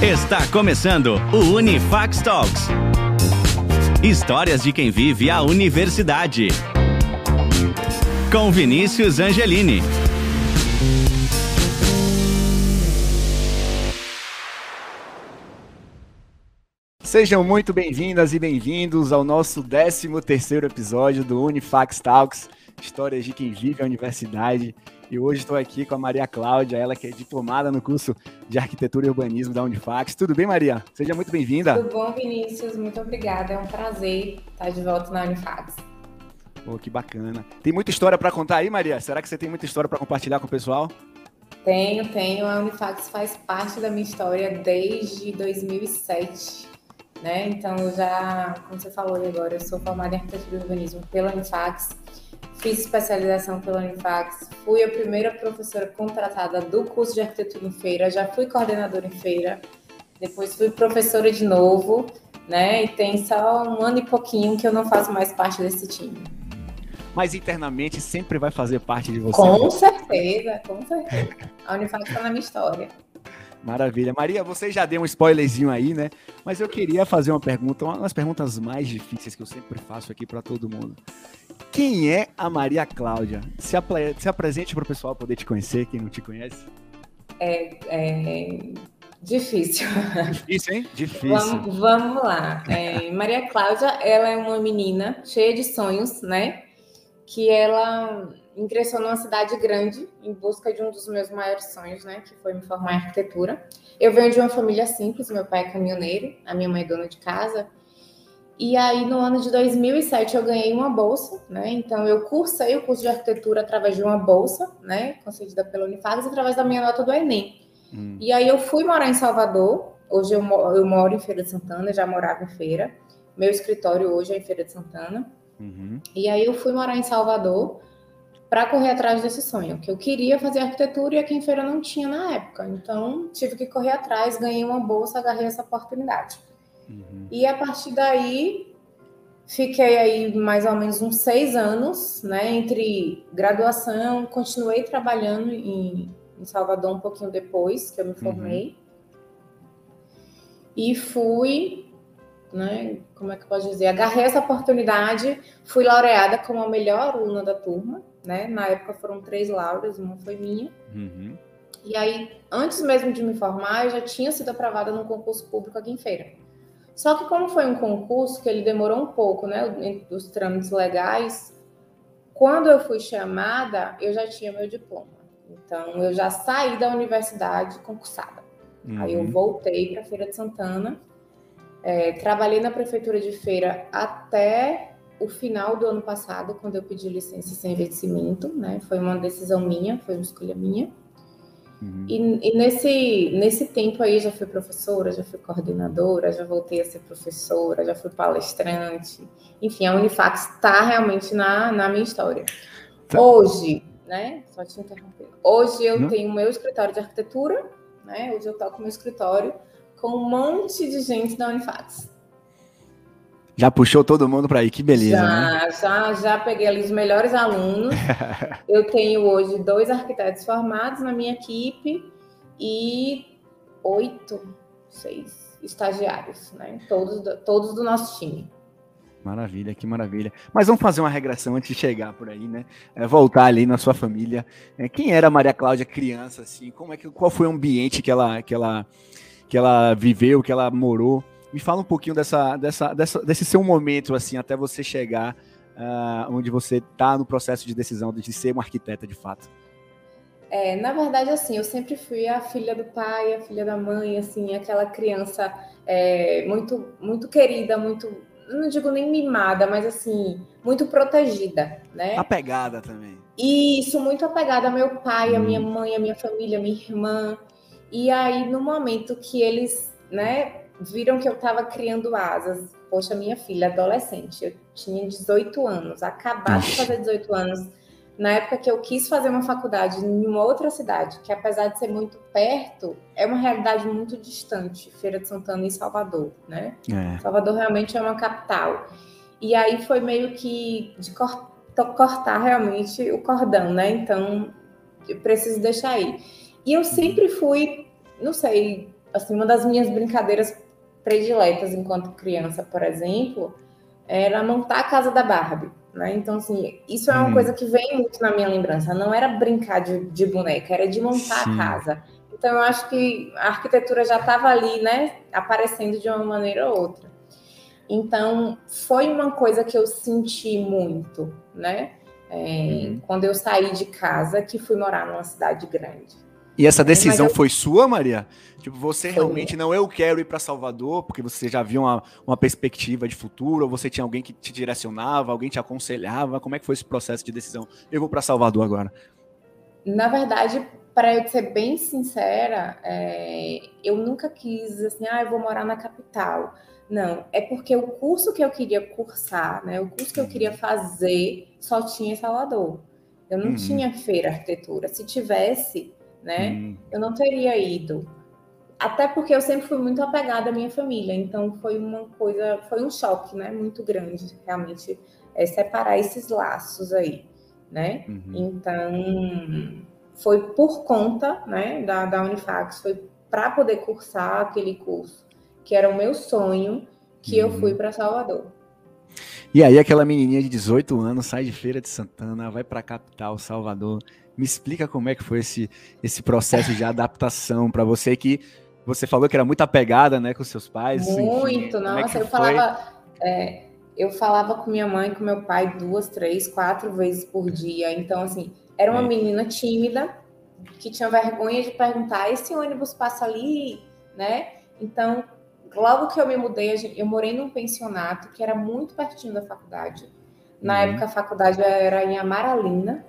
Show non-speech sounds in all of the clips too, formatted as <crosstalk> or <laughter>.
Está começando o Unifax Talks. Histórias de quem vive a universidade. Com Vinícius Angelini. Sejam muito bem-vindas e bem-vindos ao nosso 13 terceiro episódio do Unifax Talks, histórias de quem vive a universidade. E hoje estou aqui com a Maria Cláudia, ela que é diplomada no curso de Arquitetura e Urbanismo da Unifax. Tudo bem, Maria? Seja muito bem-vinda. Tudo bom, Vinícius? Muito obrigada. É um prazer estar de volta na Unifax. Pô, que bacana. Tem muita história para contar aí, Maria? Será que você tem muita história para compartilhar com o pessoal? Tenho, tenho. A Unifax faz parte da minha história desde 2007. Né? Então, já, como você falou agora, eu sou formada em Arquitetura e Urbanismo pela Unifax fiz especialização pela Unifax, fui a primeira professora contratada do curso de arquitetura em feira, já fui coordenadora em feira, depois fui professora de novo, né? E tem só um ano e pouquinho que eu não faço mais parte desse time. Mas internamente sempre vai fazer parte de você. Com certeza, com certeza. A Unifax está na minha história. Maravilha. Maria, você já deu um spoilerzinho aí, né? Mas eu queria fazer uma pergunta, uma das perguntas mais difíceis que eu sempre faço aqui para todo mundo. Quem é a Maria Cláudia? Se, apre se apresente para o pessoal poder te conhecer, quem não te conhece. É, é difícil. Difícil, hein? Difícil. Vamos, vamos lá. É, Maria Cláudia, ela é uma menina cheia de sonhos, né? Que ela ingressou numa cidade grande em busca de um dos meus maiores sonhos, né? Que foi me formar em arquitetura. Eu venho de uma família simples, meu pai é caminhoneiro, a minha mãe é dona de casa. E aí, no ano de 2007, eu ganhei uma bolsa, né? Então, eu cursei o curso de arquitetura através de uma bolsa, né? Concedida pela Unifax, através da minha nota do Enem. Hum. E aí, eu fui morar em Salvador. Hoje, eu, eu moro em Feira de Santana, já morava em Feira. Meu escritório hoje é em Feira de Santana. Uhum. E aí, eu fui morar em Salvador para correr atrás desse sonho, que eu queria fazer arquitetura e aqui em Feira não tinha na época. Então, tive que correr atrás, ganhei uma bolsa, agarrei essa oportunidade. Uhum. E a partir daí, fiquei aí mais ou menos uns seis anos, né? Entre graduação, continuei trabalhando em, em Salvador um pouquinho depois que eu me uhum. formei. Uhum. E fui, né? Como é que eu posso dizer? Agarrei essa oportunidade, fui laureada como a melhor aluna da turma, né? Na época foram três laureas, uma foi minha. Uhum. E aí, antes mesmo de me formar, eu já tinha sido aprovada num concurso público aqui em Feira. Só que como foi um concurso que ele demorou um pouco, né, dos trâmites legais, quando eu fui chamada, eu já tinha meu diploma. Então, eu já saí da universidade concursada. Uhum. Aí eu uhum. voltei para Feira de Santana, é, trabalhei na prefeitura de Feira até o final do ano passado, quando eu pedi licença sem vencimento, né? Foi uma decisão minha, foi uma escolha minha. Uhum. E, e, nesse, nesse tempo aí já fui professora, já fui coordenadora, já voltei a ser professora, já fui palestrante. Enfim, a Unifax está realmente na, na minha história. Tá. Hoje, né? Só te interromper. Hoje eu Não? tenho meu escritório de arquitetura, né? Hoje eu toco meu escritório com um monte de gente da Unifax. Já puxou todo mundo para aí, que beleza. Já, né? já, já peguei ali os melhores alunos. <laughs> Eu tenho hoje dois arquitetos formados na minha equipe e oito, seis estagiários, né? Todos, todos do nosso time. Maravilha, que maravilha. Mas vamos fazer uma regressão antes de chegar por aí, né? É, voltar ali na sua família. É, quem era a Maria Cláudia criança, assim? Como é que, qual foi o ambiente que ela, que ela, que ela viveu, que ela morou? Me fala um pouquinho dessa, dessa, dessa, desse seu momento, assim, até você chegar uh, onde você está no processo de decisão de ser uma arquiteta de fato. É, na verdade, assim, eu sempre fui a filha do pai, a filha da mãe, assim, aquela criança é, muito, muito querida, muito, não digo nem mimada, mas assim, muito protegida, né? Apegada também. Isso, muito apegada ao meu pai, hum. à minha mãe, à minha família, à minha irmã. E aí, no momento que eles, né, viram que eu estava criando asas. Poxa, minha filha, adolescente, eu tinha 18 anos, acabado de fazer 18 anos, na época que eu quis fazer uma faculdade em uma outra cidade, que apesar de ser muito perto, é uma realidade muito distante, Feira de Santana e Salvador, né? É. Salvador realmente é uma capital. E aí foi meio que de cortar realmente o cordão, né? Então, eu preciso deixar aí. E eu sempre fui, não sei, assim, uma das minhas brincadeiras prediletas enquanto criança, por exemplo, era montar a casa da Barbie. Né? Então, assim, isso é uma hum. coisa que vem muito na minha lembrança. Não era brincar de, de boneca, era de montar Sim. a casa. Então, eu acho que a arquitetura já estava ali, né? Aparecendo de uma maneira ou outra. Então, foi uma coisa que eu senti muito, né? É, uhum. Quando eu saí de casa, que fui morar numa cidade grande. E essa decisão eu... foi sua, Maria? Tipo, você foi realmente minha. não, eu quero ir para Salvador, porque você já viu uma, uma perspectiva de futuro, ou você tinha alguém que te direcionava, alguém te aconselhava? Como é que foi esse processo de decisão? Eu vou para Salvador agora. Na verdade, para eu ser bem sincera, é, eu nunca quis assim, ah, eu vou morar na capital. Não, é porque o curso que eu queria cursar, né, o curso que eu queria fazer, só tinha em Salvador. Eu não uhum. tinha feira arquitetura. Se tivesse, né? Hum. Eu não teria ido. Até porque eu sempre fui muito apegada à minha família, então foi uma coisa, foi um choque, né? Muito grande, realmente, é, separar esses laços aí, né? Uhum. Então, foi por conta, né, da, da Unifax, foi para poder cursar aquele curso, que era o meu sonho, que uhum. eu fui para Salvador. E aí aquela menininha de 18 anos sai de Feira de Santana, vai para a capital, Salvador, me explica como é que foi esse, esse processo de adaptação para você que você falou que era muito apegada, né, com seus pais. Muito, enfim, é nossa, é eu falava, é, eu falava com minha mãe, com meu pai duas, três, quatro vezes por dia. Então, assim, era uma é. menina tímida que tinha vergonha de perguntar: esse ônibus passa ali, né? Então, logo que eu me mudei, eu morei num pensionato que era muito pertinho da faculdade. Na uhum. época, a faculdade era em Amaralina,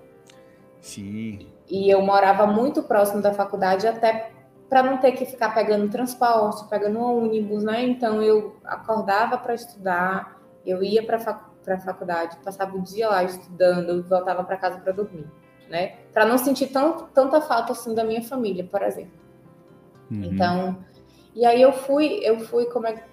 Sim. E eu morava muito próximo da faculdade, até para não ter que ficar pegando transporte, pegando ônibus, né? Então eu acordava para estudar, eu ia para a faculdade, passava o dia lá estudando, voltava para casa para dormir, né? Para não sentir tão, tanta falta assim da minha família, por exemplo. Uhum. Então, e aí eu fui, eu fui como é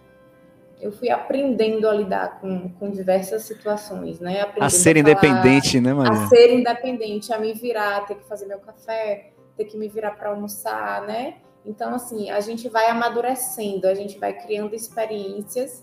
eu fui aprendendo a lidar com, com diversas situações, né? Aprendendo a ser a independente, né, Maria? A ser independente, a me virar, ter que fazer meu café, ter que me virar para almoçar, né? Então, assim, a gente vai amadurecendo, a gente vai criando experiências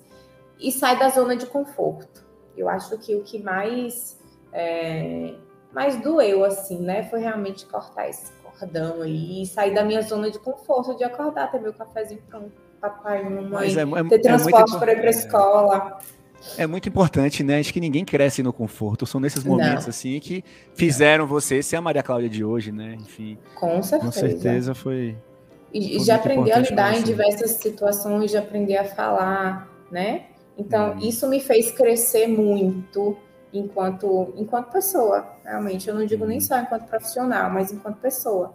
e sai da zona de conforto. Eu acho que o que mais, é, mais doeu, assim, né, foi realmente cortar esse cordão aí e sair da minha zona de conforto, de acordar, ter meu cafezinho pronto papai, mamãe, é, é, ter é transporte é para ir para a escola. É muito importante, né? Acho que ninguém cresce no conforto. São nesses momentos Não. assim que fizeram você ser a Maria Cláudia de hoje, né? Enfim. Com certeza. Com certeza foi. E foi já aprender a lidar em diversas situações, de aprender a falar, né? Então, hum. isso me fez crescer muito enquanto, enquanto pessoa, realmente. Eu não digo nem só enquanto profissional, mas enquanto pessoa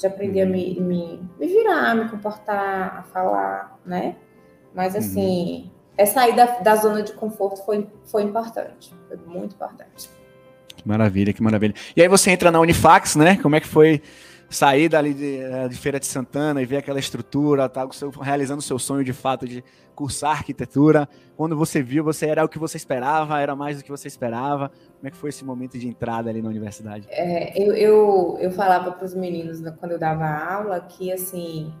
de aprender uhum. a me, me, me, virar, me comportar, a falar, né? Mas uhum. assim, uhum. é sair da, da zona de conforto foi, foi importante, foi muito importante. Que maravilha, que maravilha. E aí você entra na Unifax, né? Como é que foi sair dali de, eh, de Feira de Santana e ver aquela estrutura, tá, realizando o seu sonho de fato de cursar arquitetura. Quando você viu, você era o que você esperava, era mais do que você esperava. Como é que foi esse momento de entrada ali na universidade? É, eu, eu, eu falava para os meninos quando eu dava aula que assim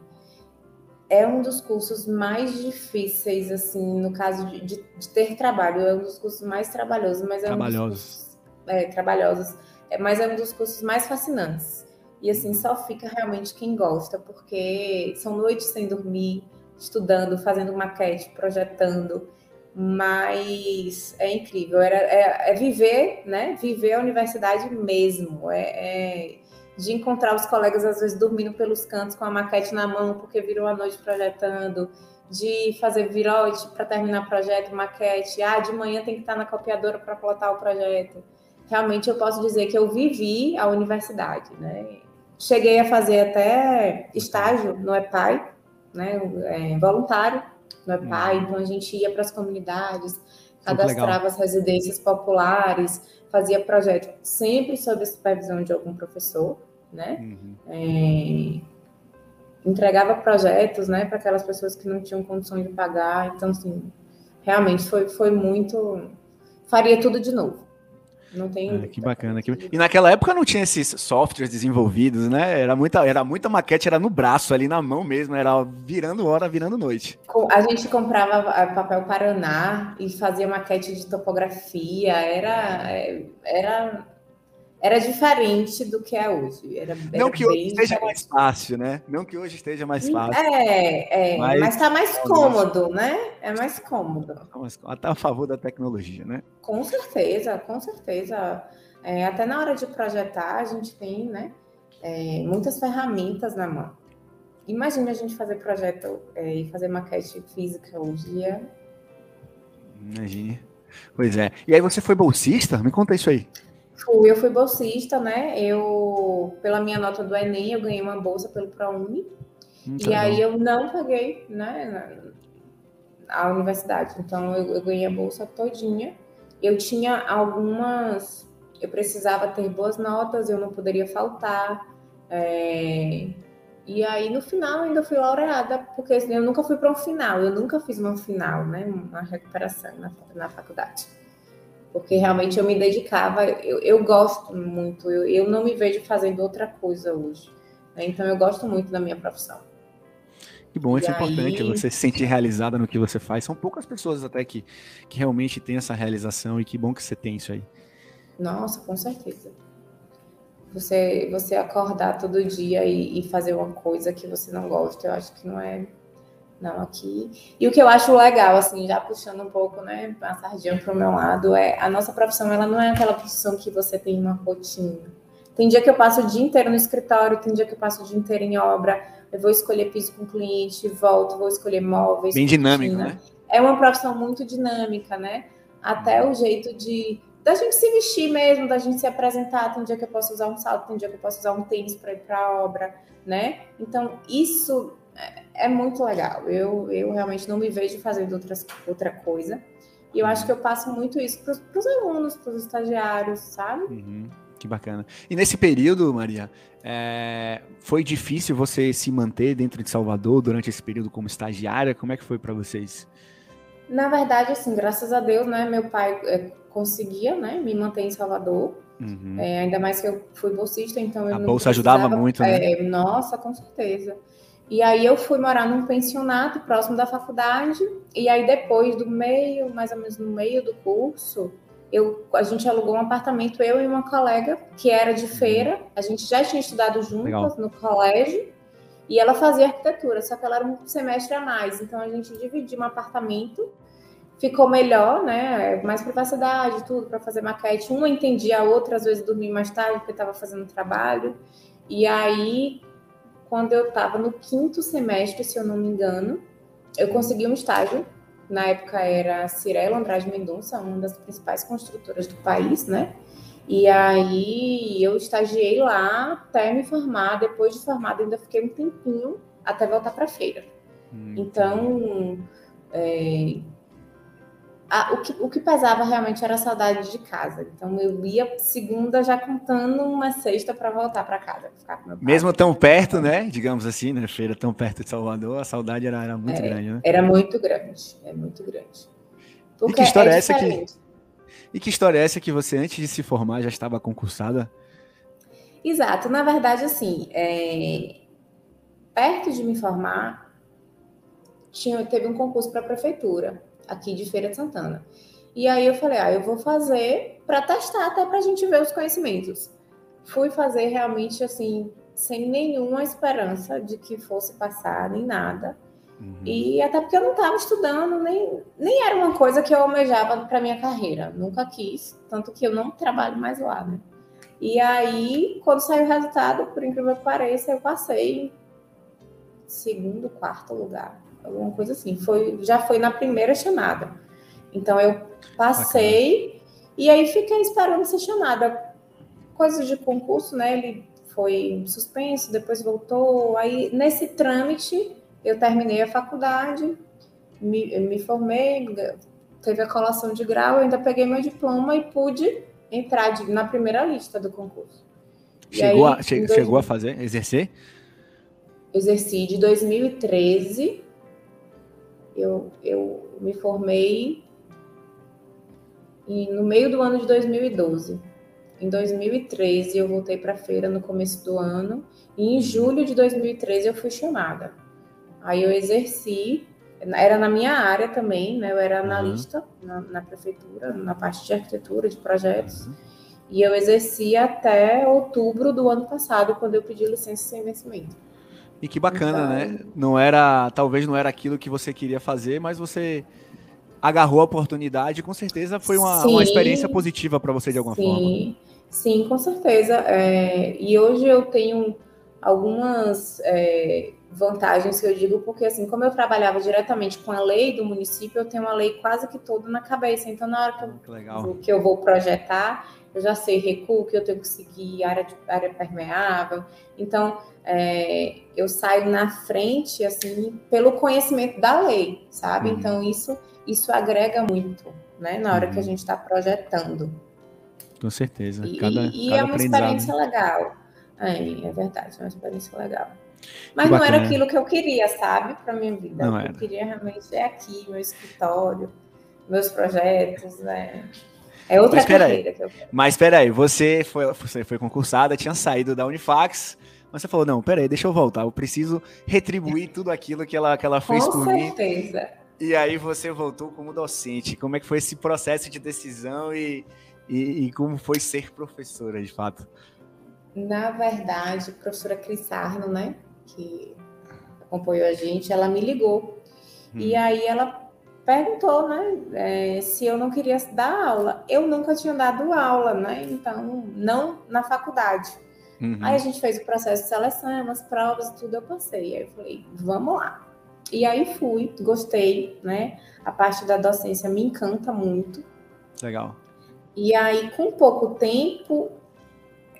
é um dos cursos mais difíceis, assim, no caso de, de, de ter trabalho, é um dos cursos mais trabalhosos, mas é um dos cursos, é, trabalhosos, é, mas é um dos cursos mais fascinantes e assim, só fica realmente quem gosta, porque são noites sem dormir, estudando, fazendo maquete, projetando. Mas é incrível, Era, é, é viver, né? Viver a universidade mesmo. É, é, de encontrar os colegas, às vezes, dormindo pelos cantos com a maquete na mão, porque virou a noite projetando, de fazer virote para terminar projeto, maquete. Ah, de manhã tem que estar na copiadora para plotar o projeto. Realmente eu posso dizer que eu vivi a universidade, né? Cheguei a fazer até estágio no EPAI, né, é, voluntário no EPAI, uhum. então a gente ia para as comunidades, cadastrava as residências populares, fazia projeto sempre sob a supervisão de algum professor, né? Uhum. É, entregava projetos, né, para aquelas pessoas que não tinham condições de pagar. Então, assim, realmente foi, foi muito. Faria tudo de novo. Não tem. Ah, que bacana. Que... E naquela época não tinha esses softwares desenvolvidos, né? Era muita, era muita maquete, era no braço, ali na mão mesmo, era virando hora, virando noite. A gente comprava papel Paraná e fazia maquete de topografia, era, é, era era diferente do que é hoje. Era, não era que hoje esteja diferente. mais fácil, né? Não que hoje esteja mais fácil. É, é mas está mais cômodo, né? É mais cômodo. Até tá a favor da tecnologia, né? Com certeza, com certeza. É, até na hora de projetar, a gente tem né, é, muitas ferramentas na mão. Imagina a gente fazer projeto é, e fazer maquete física hoje. É Imagine. Pois é. E aí você foi bolsista? Me conta isso aí. Fui, eu fui bolsista, né? Eu, pela minha nota do Enem, eu ganhei uma bolsa pelo ProUni. Hum, e aí eu não paguei, né? A universidade. Então eu, eu ganhei a bolsa todinha. Eu tinha algumas. Eu precisava ter boas notas, eu não poderia faltar. É... E aí, no final, ainda fui laureada, porque assim, eu nunca fui para um final, eu nunca fiz uma final, né? Uma recuperação na, na faculdade porque realmente eu me dedicava, eu, eu gosto muito, eu, eu não me vejo fazendo outra coisa hoje. Né? Então eu gosto muito da minha profissão. Que bom, isso e é aí... importante, você se sentir realizada no que você faz. São poucas pessoas até que, que realmente têm essa realização e que bom que você tem isso aí. Nossa, com certeza. Você, você acordar todo dia e, e fazer uma coisa que você não gosta, eu acho que não é não aqui. E o que eu acho legal, assim, já puxando um pouco, né, a sardinha para o meu lado, é a nossa profissão, ela não é aquela profissão que você tem uma rotina. Tem dia que eu passo o dia inteiro no escritório, tem dia que eu passo o dia inteiro em obra, eu vou escolher piso com cliente, volto, vou escolher móveis. Bem dinâmico, né? É uma profissão muito dinâmica, né? Até o jeito de da gente se vestir mesmo, da gente se apresentar. Tem dia que eu posso usar um salto, tem dia que eu posso usar um tênis para ir para a obra, né? Então, isso é, muito legal. Eu, eu realmente não me vejo fazendo outras, outra coisa. E eu acho que eu passo muito isso para os alunos, para os estagiários, sabe? Uhum, que bacana. E nesse período, Maria, é, foi difícil você se manter dentro de Salvador durante esse período como estagiária? Como é que foi para vocês? Na verdade, assim, graças a Deus, né, meu pai é, conseguia, né, me manter em Salvador. Uhum. É, ainda mais que eu fui bolsista, então eu a bolsa ajudava muito, né? É, nossa, com certeza. E aí eu fui morar num pensionato próximo da faculdade, e aí depois do meio, mais ou menos no meio do curso, eu, a gente alugou um apartamento, eu e uma colega, que era de feira, a gente já tinha estudado juntas Legal. no colégio, e ela fazia arquitetura, só que ela era um semestre a mais, então a gente dividiu um apartamento, ficou melhor, né? Mais privacidade, tudo para fazer maquete. Uma entendia a outra, às vezes dormia mais tarde porque estava fazendo trabalho. E aí quando eu estava no quinto semestre, se eu não me engano, eu consegui um estágio. Na época era Cirela Andrade Mendonça, uma das principais construtoras do país, né? E aí eu estagiei lá até me formar. Depois de formada, ainda fiquei um tempinho até voltar para a feira. Hum, então, é, a, o, que, o que pesava realmente era a saudade de casa. Então eu ia segunda já contando uma sexta para voltar para casa. Mesmo tão perto, né? Digamos assim, né? Feira tão perto de Salvador, a saudade era, era muito é, grande, né? Era muito grande, é muito grande. Porque e que história é, é essa que E que história é essa que você antes de se formar já estava concursada? Exato, na verdade assim, é... perto de me formar, tinha, teve um concurso para a prefeitura aqui de Feira de Santana. E aí eu falei, ah, eu vou fazer para testar até para a gente ver os conhecimentos. Fui fazer realmente assim, sem nenhuma esperança de que fosse passar, nem nada. Uhum. E até porque eu não estava estudando, nem, nem era uma coisa que eu almejava para minha carreira. Nunca quis, tanto que eu não trabalho mais lá, né? E aí, quando saiu o resultado, por incrível que pareça, eu passei segundo, quarto lugar alguma coisa assim. Foi, já foi na primeira chamada. Então eu passei Bacana. e aí fiquei esperando ser chamada. Coisas de concurso, né? Ele foi suspenso, depois voltou. Aí nesse trâmite eu terminei a faculdade, me, me formei, teve a colação de grau, eu ainda peguei meu diploma e pude entrar de, na primeira lista do concurso. Chegou, aí, a, che, dois, chegou a fazer, exercer? Exerci de 2013 eu, eu me formei no meio do ano de 2012. Em 2013 eu voltei para a feira no começo do ano e em julho de 2013 eu fui chamada. Aí eu exerci, era na minha área também, né? Eu era uhum. analista uhum. na, na, prefeitura, na parte de arquitetura, de projetos. Uhum. E eu exerci até outubro do ano passado, quando eu pedi licença sem vencimento. E que bacana, né? então... né? Não era, talvez não era aquilo que você queria fazer, mas você agarrou a oportunidade, com certeza foi uma, uma experiência positiva para você de alguma sim, forma. Sim, sim, com certeza. É, e hoje eu tenho algumas é, vantagens que eu digo, porque assim, como eu trabalhava diretamente com a lei do município, eu tenho a lei quase que toda na cabeça. Então, na hora que eu, que eu vou projetar, eu já sei recuo que eu tenho que seguir, área, de, área permeável. Então, é, eu saio na frente, assim, pelo conhecimento da lei, sabe? Uhum. Então, isso, isso agrega muito, né, na hora uhum. que a uhum. gente está projetando. Com certeza. E, cada, e cada é uma experiência legal. É, é verdade, é uma experiência legal. Mas não era aquilo que eu queria, sabe, para minha vida. Não eu queria realmente é aqui, meu escritório, meus projetos, né? É outra Mas, carreira que eu quero. Mas peraí, você foi, você foi concursada, tinha saído da Unifax, mas você falou, não, peraí, deixa eu voltar, eu preciso retribuir tudo aquilo que ela, que ela fez Com por certeza. mim. Com certeza. E aí você voltou como docente. Como é que foi esse processo de decisão e, e, e como foi ser professora, de fato? Na verdade, a professora Cris Arno, né, que acompanhou a gente, ela me ligou. Hum. E aí ela perguntou, né, é, se eu não queria dar aula. Eu nunca tinha dado aula, né? Então, não na faculdade. Uhum. Aí a gente fez o processo de seleção, umas provas, tudo eu passei. Aí eu falei, vamos lá. E aí fui, gostei, né? A parte da docência me encanta muito. Legal. E aí, com pouco tempo,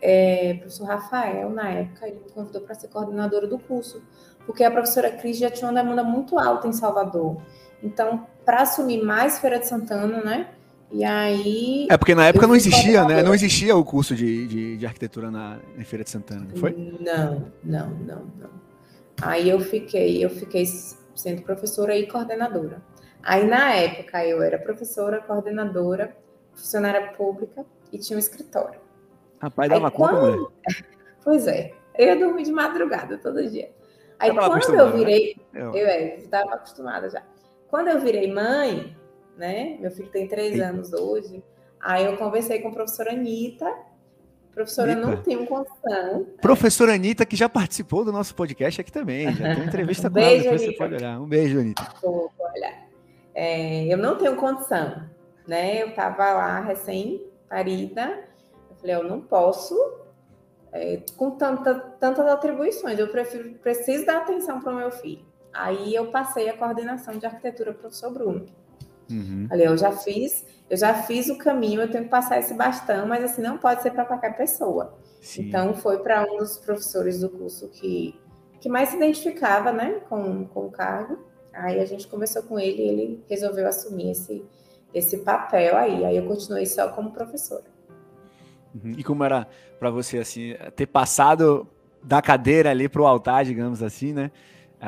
é, o professor Rafael, na época, ele me convidou para ser coordenadora do curso, porque a professora Cris já tinha uma demanda muito alta em Salvador. Então, para assumir mais Feira de Santana, né? E aí. É porque na época não existia, né? Não existia o curso de, de, de arquitetura na, em Feira de Santana, não foi? Não, não, não, não. Aí eu fiquei, eu fiquei sendo professora e coordenadora. Aí na época eu era professora, coordenadora, funcionária pública e tinha um escritório. Rapaz, dava aí, conta, quando... mulher? <laughs> Pois é. Eu ia dormir de madrugada todo dia. Aí quando eu virei, né? eu, eu estava acostumada já. Quando eu virei mãe, né? Meu filho tem três Sim. anos hoje. Aí eu conversei com a professora Anitta. Professora, Anitta. não tenho condição. Professora Anitta, que já participou do nosso podcast aqui também. Já tem entrevista um com ela, depois você pode olhar. Um beijo, Anitta. Vou olhar. É, eu não tenho condição, né? Eu tava lá recém-parida. Eu falei, eu não posso é, com tanta, tantas atribuições. Eu prefiro, preciso dar atenção para o meu filho. Aí eu passei a coordenação de arquitetura para o professor Bruno. Uhum. Falei, eu já fiz, eu já fiz o caminho, eu tenho que passar esse bastão, mas assim não pode ser para qualquer pessoa. Sim. Então foi para um dos professores do curso que, que mais se identificava, né, com, com o cargo. Aí a gente conversou com ele e ele resolveu assumir esse, esse papel aí. Aí eu continuei só como professora. Uhum. E como era para você assim ter passado da cadeira ali para o altar, digamos assim, né?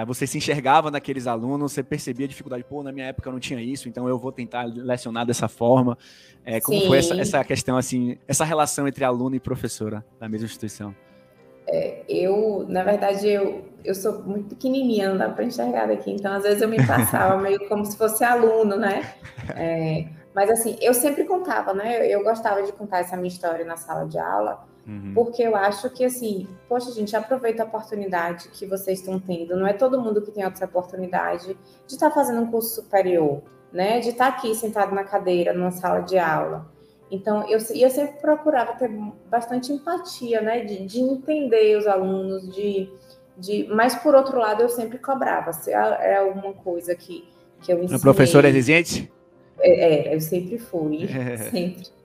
Você se enxergava naqueles alunos, você percebia a dificuldade, pô, na minha época eu não tinha isso, então eu vou tentar lecionar dessa forma. É, como Sim. foi essa, essa, questão, assim, essa relação entre aluno e professora da mesma instituição? É, eu, na verdade, eu, eu sou muito pequenininha, não dá para enxergar daqui, então às vezes eu me passava meio como se fosse aluno, né? É, mas assim, eu sempre contava, né? Eu gostava de contar essa minha história na sala de aula, Uhum. Porque eu acho que, assim, poxa, gente, aproveita a oportunidade que vocês estão tendo. Não é todo mundo que tem essa oportunidade de estar tá fazendo um curso superior, né? De estar tá aqui sentado na cadeira, numa sala de aula. Então, eu, eu sempre procurava ter bastante empatia, né? De, de entender os alunos, de, de... Mas, por outro lado, eu sempre cobrava. Se é, é alguma coisa que, que eu ensinei... A professora exigente? É, é, eu sempre fui, <laughs> sempre.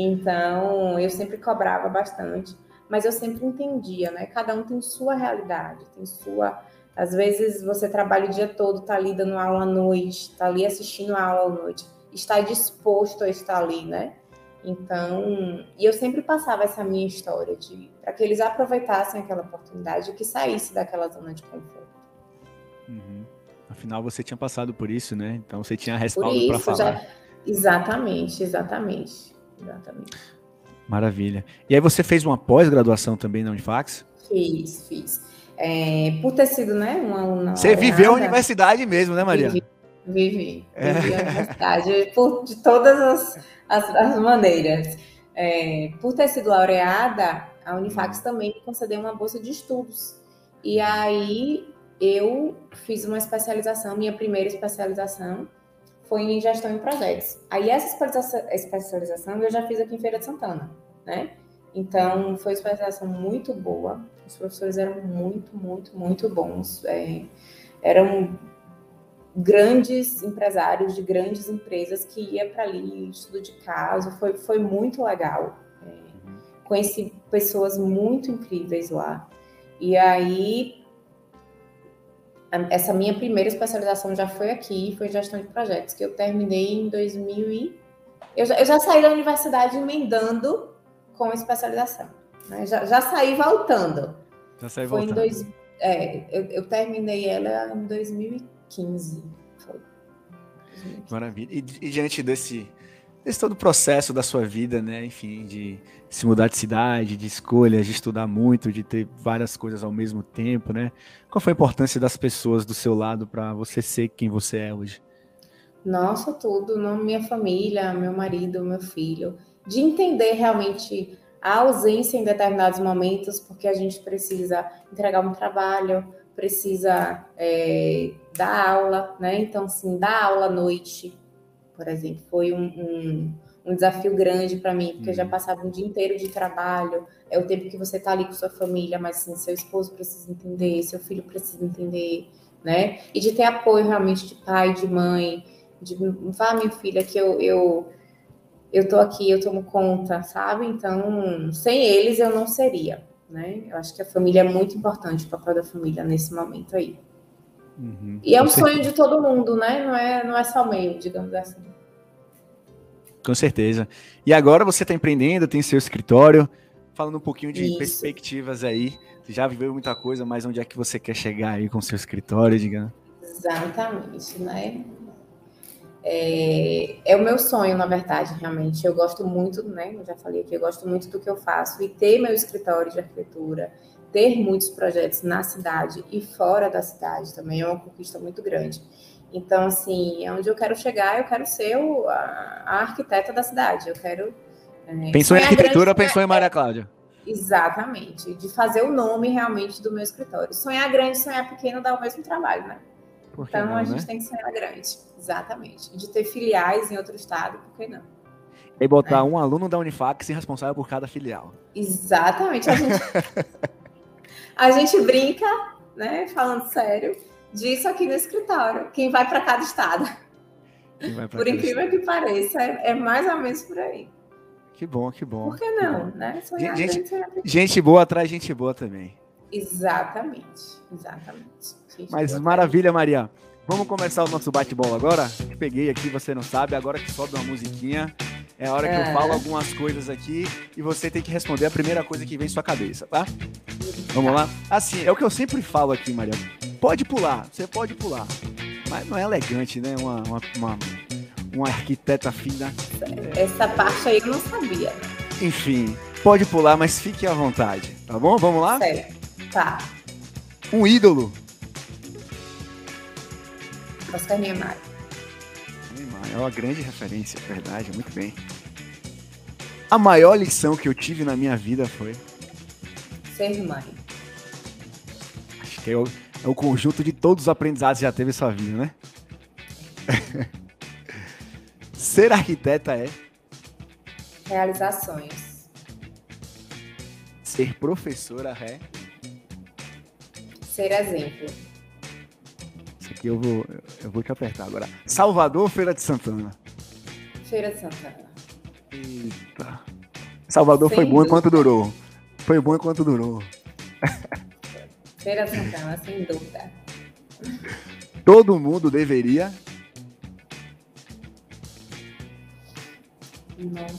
Então, eu sempre cobrava bastante, mas eu sempre entendia, né? Cada um tem sua realidade, tem sua. Às vezes você trabalha o dia todo, tá ali dando aula à noite, tá ali assistindo a aula à noite, está disposto a estar ali, né? Então, e eu sempre passava essa minha história de para que eles aproveitassem aquela oportunidade e que saísse daquela zona de conforto. Uhum. Afinal, você tinha passado por isso, né? Então você tinha respaldo para falar. Já Exatamente, exatamente. Exatamente. Maravilha. E aí você fez uma pós-graduação também na Unifax? Fiz, fiz. É, por ter sido, né, uma aluna. Você viveu a universidade mesmo, né, Maria? Vivi, vivi, é. vivi a universidade por, de todas as, as, as maneiras. É, por ter sido laureada, a Unifax também concedeu uma bolsa de estudos. E aí eu fiz uma especialização, minha primeira especialização foi em gestão de projetos. Aí essa especialização eu já fiz aqui em Feira de Santana, né? Então foi uma especialização muito boa. Os professores eram muito, muito, muito bons. É, eram grandes empresários de grandes empresas que ia para ali, estudo de caso, foi, foi muito legal. É, conheci pessoas muito incríveis lá. E aí, essa minha primeira especialização já foi aqui, foi gestão de projetos, que eu terminei em 2000 e... Eu já, eu já saí da universidade emendando com especialização. Né? Já, já saí voltando. Já saí foi voltando. Em dois, é, eu, eu terminei ela em 2015. Foi. Maravilha. E, e diante desse, desse todo o processo da sua vida, né? Enfim, de se mudar de cidade, de escolhas, de estudar muito, de ter várias coisas ao mesmo tempo, né? Qual foi a importância das pessoas do seu lado para você ser quem você é hoje? Nossa, tudo, minha família, meu marido, meu filho, de entender realmente a ausência em determinados momentos, porque a gente precisa entregar um trabalho, precisa é, dar aula, né? Então, assim, dar aula à noite, por exemplo, foi um, um, um desafio grande para mim, porque eu já uhum. passava um dia inteiro de trabalho, é o tempo que você está ali com sua família, mas assim, seu esposo precisa entender, seu filho precisa entender, né? E de ter apoio realmente de pai, de mãe, de vá, minha filha, que eu, eu eu tô aqui, eu tomo conta, sabe? Então, sem eles eu não seria, né? Eu acho que a família é muito importante, o papel da família nesse momento aí. Uhum, e é um certeza. sonho de todo mundo, né? Não é, não é só meu, digamos assim. Com certeza. E agora você está empreendendo, tem seu escritório, falando um pouquinho de Isso. perspectivas aí. Você já viveu muita coisa, mas onde é que você quer chegar aí com seu escritório, digamos? Exatamente, né? É, é, o meu sonho, na verdade, realmente. Eu gosto muito, né? Eu já falei aqui, eu gosto muito do que eu faço. E ter meu escritório de arquitetura, ter muitos projetos na cidade e fora da cidade também é uma conquista muito grande. Então, assim, é onde eu quero chegar, eu quero ser o, a, a, arquiteta da cidade. Eu quero. É, pensou em arquitetura, pensou em Maria Cláudia. Exatamente. De fazer o nome realmente do meu escritório. Sonhar grande, sonhar pequeno dá o mesmo trabalho, né? então não, a gente né? tem que sonhar grande, exatamente. De ter filiais em outro estado, por que não? E botar é. um aluno da Unifax responsável por cada filial. Exatamente. A gente, <laughs> a gente brinca, né, falando sério, disso aqui no escritório. Quem vai para cada estado. por incrível estado. que pareça, é, é, mais ou menos por aí. Que bom, que bom. Por que não, né? Sonhar gente, gente, gente boa atrás gente boa também. Exatamente, exatamente. Mas maravilha, Maria. Vamos começar o nosso bate-bola agora? Peguei aqui, você não sabe, agora que sobe uma musiquinha. É a hora que é. eu falo algumas coisas aqui e você tem que responder a primeira coisa que vem em sua cabeça, tá? Vamos lá? Assim, é o que eu sempre falo aqui, Maria. Pode pular, você pode pular. Mas não é elegante, né? Uma, uma, uma, uma arquiteta fina. Essa parte aí eu não sabia. Enfim, pode pular, mas fique à vontade, tá bom? Vamos lá? Certo. Tá. Um ídolo. Oscar Niemeyer. Niemeyer é uma grande referência, é verdade, muito bem. A maior lição que eu tive na minha vida foi. Ser mãe. Acho que é o, é o conjunto de todos os aprendizados que já teve sua vida, né? <laughs> Ser arquiteta é. Realizar sonhos. Ser professora é. Ser exemplo. Isso aqui eu vou, eu vou te apertar agora. Salvador ou Feira de Santana? Feira de Santana. Eita. Salvador Sem foi bom dúvida. enquanto durou. Foi bom enquanto durou. <laughs> Feira Santana, sem dúvida. Todo mundo deveria. Nossa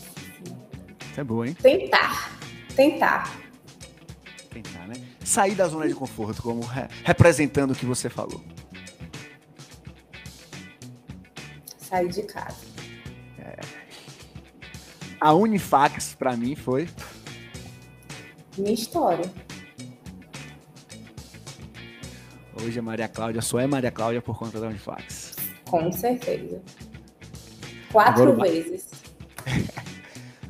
Isso é bom, hein? Tentar. Tentar sair da zona de conforto, como re representando o que você falou? Sair de casa. a Unifax para mim foi minha história. Hoje a Maria Cláudia só é Maria Cláudia por conta da Unifax. Com certeza. Quatro Agora, vezes. <laughs>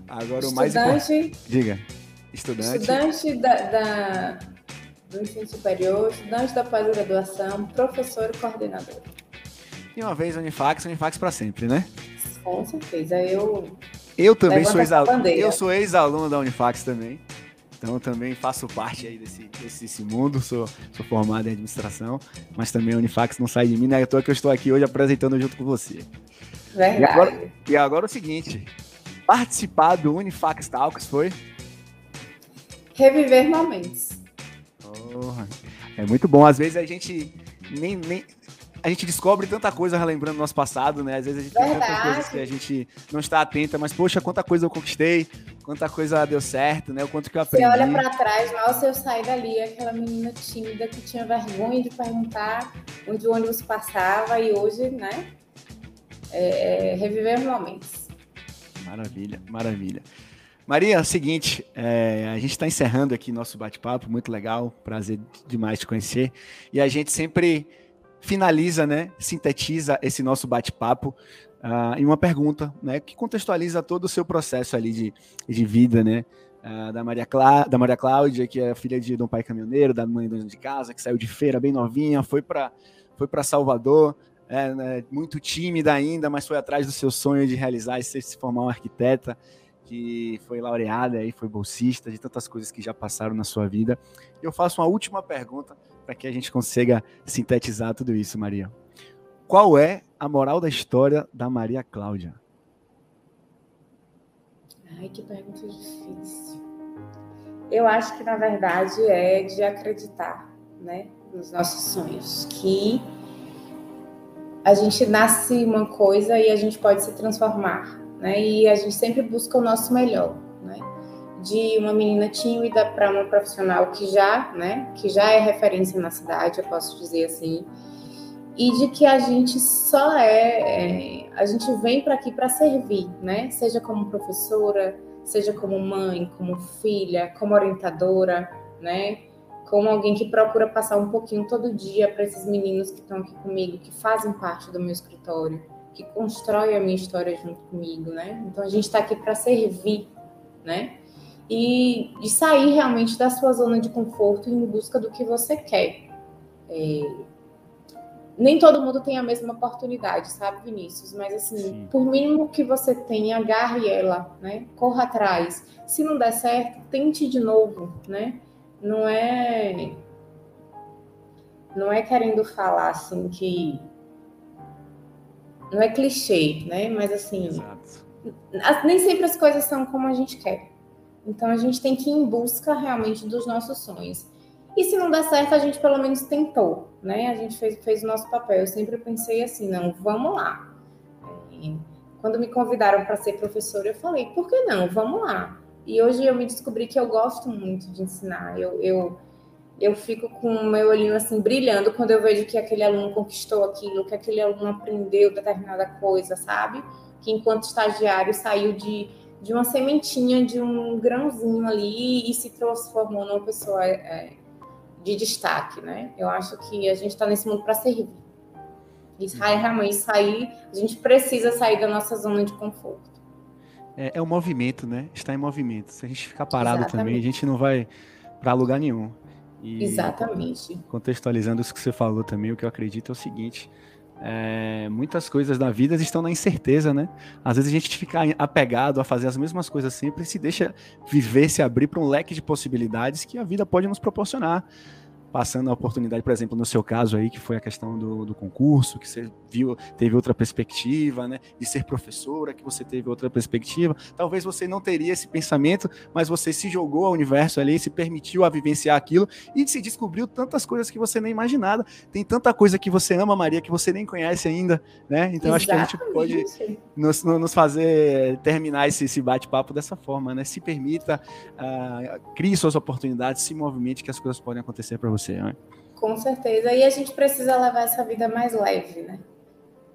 Agora o mais importante. Diga. Estudante. Estudante da, da, do ensino superior, estudante da pós-graduação, professor e coordenador. E uma vez Unifax, Unifax para sempre, né? Com certeza. Eu. Eu também sou ex-aluno. Eu sou ex-aluno da Unifax também. Então também faço parte aí desse, desse, desse, mundo, sou, sou formado em administração, mas também a Unifax não sai de mim, né? É à toa que eu estou aqui hoje apresentando junto com você. Verdade. E agora, e agora o seguinte, participar do Unifax Talks foi? Reviver momentos. Oh, é muito bom. Às vezes a gente nem, nem, a gente descobre tanta coisa relembrando nosso passado, né? Às vezes a gente Verdade. tem tantas coisas que a gente não está atenta, mas poxa, quanta coisa eu conquistei, quanta coisa deu certo, né? O quanto que eu aprendi. Você olha para trás, nossa, eu saí dali, aquela menina tímida que tinha vergonha de perguntar onde o ônibus passava e hoje, né? É, é reviver momentos. Maravilha, maravilha. Maria, é o seguinte, é, a gente está encerrando aqui nosso bate-papo, muito legal, prazer demais te conhecer. E a gente sempre finaliza, né, sintetiza esse nosso bate-papo uh, em uma pergunta, né, que contextualiza todo o seu processo ali de, de vida, né, uh, da, Maria Clá, da Maria Cláudia, que é filha de um pai caminhoneiro, da mãe dona de casa, que saiu de feira bem novinha, foi para foi Salvador, é, né, muito tímida ainda, mas foi atrás do seu sonho de realizar e se formar uma arquiteta, que foi laureada e foi bolsista de tantas coisas que já passaram na sua vida. Eu faço uma última pergunta para que a gente consiga sintetizar tudo isso, Maria. Qual é a moral da história da Maria Cláudia? Ai, que pergunta difícil. Eu acho que, na verdade, é de acreditar né, nos nossos sonhos. Que a gente nasce uma coisa e a gente pode se transformar. Né? E a gente sempre busca o nosso melhor. De uma menina tímida para uma profissional que já, né, que já é referência na cidade, eu posso dizer assim, e de que a gente só é, é a gente vem para aqui para servir, né, seja como professora, seja como mãe, como filha, como orientadora, né, como alguém que procura passar um pouquinho todo dia para esses meninos que estão aqui comigo, que fazem parte do meu escritório, que constrói a minha história junto comigo, né? Então a gente está aqui para servir, né? E de sair realmente da sua zona de conforto em busca do que você quer. É... Nem todo mundo tem a mesma oportunidade, sabe, Vinícius? Mas assim, Sim. por mínimo que você tenha, agarre ela, né? Corra atrás. Se não der certo, tente de novo, né? Não é não é querendo falar assim que não é clichê, né? Mas assim, Exato. nem sempre as coisas são como a gente quer. Então a gente tem que ir em busca realmente dos nossos sonhos. E se não der certo, a gente pelo menos tentou, né? A gente fez, fez o nosso papel. Eu sempre pensei assim, não, vamos lá. E quando me convidaram para ser professora, eu falei, por que não? Vamos lá. E hoje eu me descobri que eu gosto muito de ensinar. Eu, eu, eu fico com o meu olhinho assim brilhando quando eu vejo que aquele aluno conquistou aquilo, que aquele aluno aprendeu determinada coisa, sabe? Que enquanto estagiário saiu de de uma sementinha, de um grãozinho ali e se transformou numa pessoa é, de destaque, né? Eu acho que a gente está nesse mundo para servir. E realmente sair, a gente precisa sair da nossa zona de conforto. É, é um movimento, né? Está em movimento. Se a gente ficar parado Exatamente. também, a gente não vai para lugar nenhum. E Exatamente. Contextualizando isso que você falou também, o que eu acredito é o seguinte: é, muitas coisas da vida estão na incerteza, né? Às vezes a gente fica apegado a fazer as mesmas coisas sempre e se deixa viver, se abrir para um leque de possibilidades que a vida pode nos proporcionar passando a oportunidade, por exemplo, no seu caso aí, que foi a questão do, do, concurso, que você viu, teve outra perspectiva, né? De ser professora, que você teve outra perspectiva. Talvez você não teria esse pensamento, mas você se jogou ao universo ali, se permitiu a vivenciar aquilo e se descobriu tantas coisas que você nem imaginava. Tem tanta coisa que você ama, Maria, que você nem conhece ainda, né? Então acho que a gente pode nos, nos fazer terminar esse, esse bate-papo dessa forma, né? Se permita, uh, crie suas oportunidades, se movimente que as coisas podem acontecer para você você, né? Com certeza. E a gente precisa levar essa vida mais leve, né?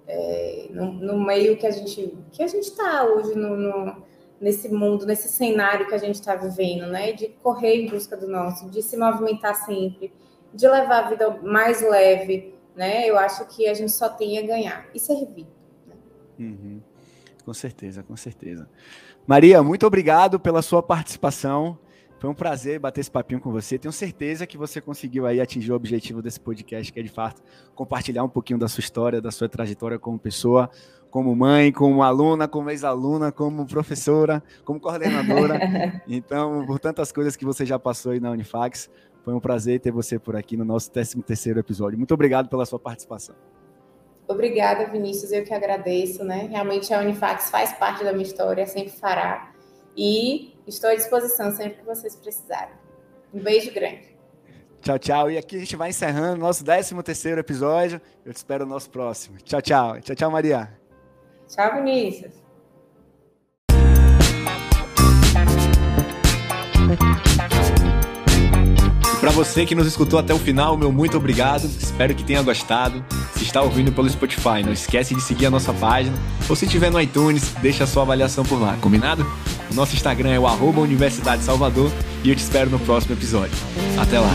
É, no, no, meio que a gente que a gente está hoje no, no, nesse mundo, nesse cenário que a gente está vivendo, né? De correr em busca do nosso, de se movimentar sempre, de levar a vida mais leve, né? Eu acho que a gente só tem a ganhar e servir. Uhum. Com certeza, com certeza. Maria, muito obrigado pela sua participação. Foi um prazer bater esse papinho com você. Tenho certeza que você conseguiu aí atingir o objetivo desse podcast, que é de fato compartilhar um pouquinho da sua história, da sua trajetória como pessoa, como mãe, como aluna, como ex-aluna, como professora, como coordenadora. <laughs> então, por tantas coisas que você já passou aí na Unifax, foi um prazer ter você por aqui no nosso 13 terceiro episódio. Muito obrigado pela sua participação. Obrigada, Vinícius. Eu que agradeço, né? Realmente a Unifax faz parte da minha história, sempre fará. E estou à disposição sempre que vocês precisarem. Um beijo grande. Tchau, tchau. E aqui a gente vai encerrando nosso 13 terceiro episódio. Eu te espero no nosso próximo. Tchau, tchau. Tchau, tchau, Maria. Tchau, Vinícius. Para você que nos escutou até o final, meu muito obrigado. Espero que tenha gostado. Se está ouvindo pelo Spotify, não esquece de seguir a nossa página. Ou se estiver no iTunes, deixa a sua avaliação por lá, combinado? O nosso Instagram é o Universidade Salvador e eu te espero no próximo episódio. Até lá!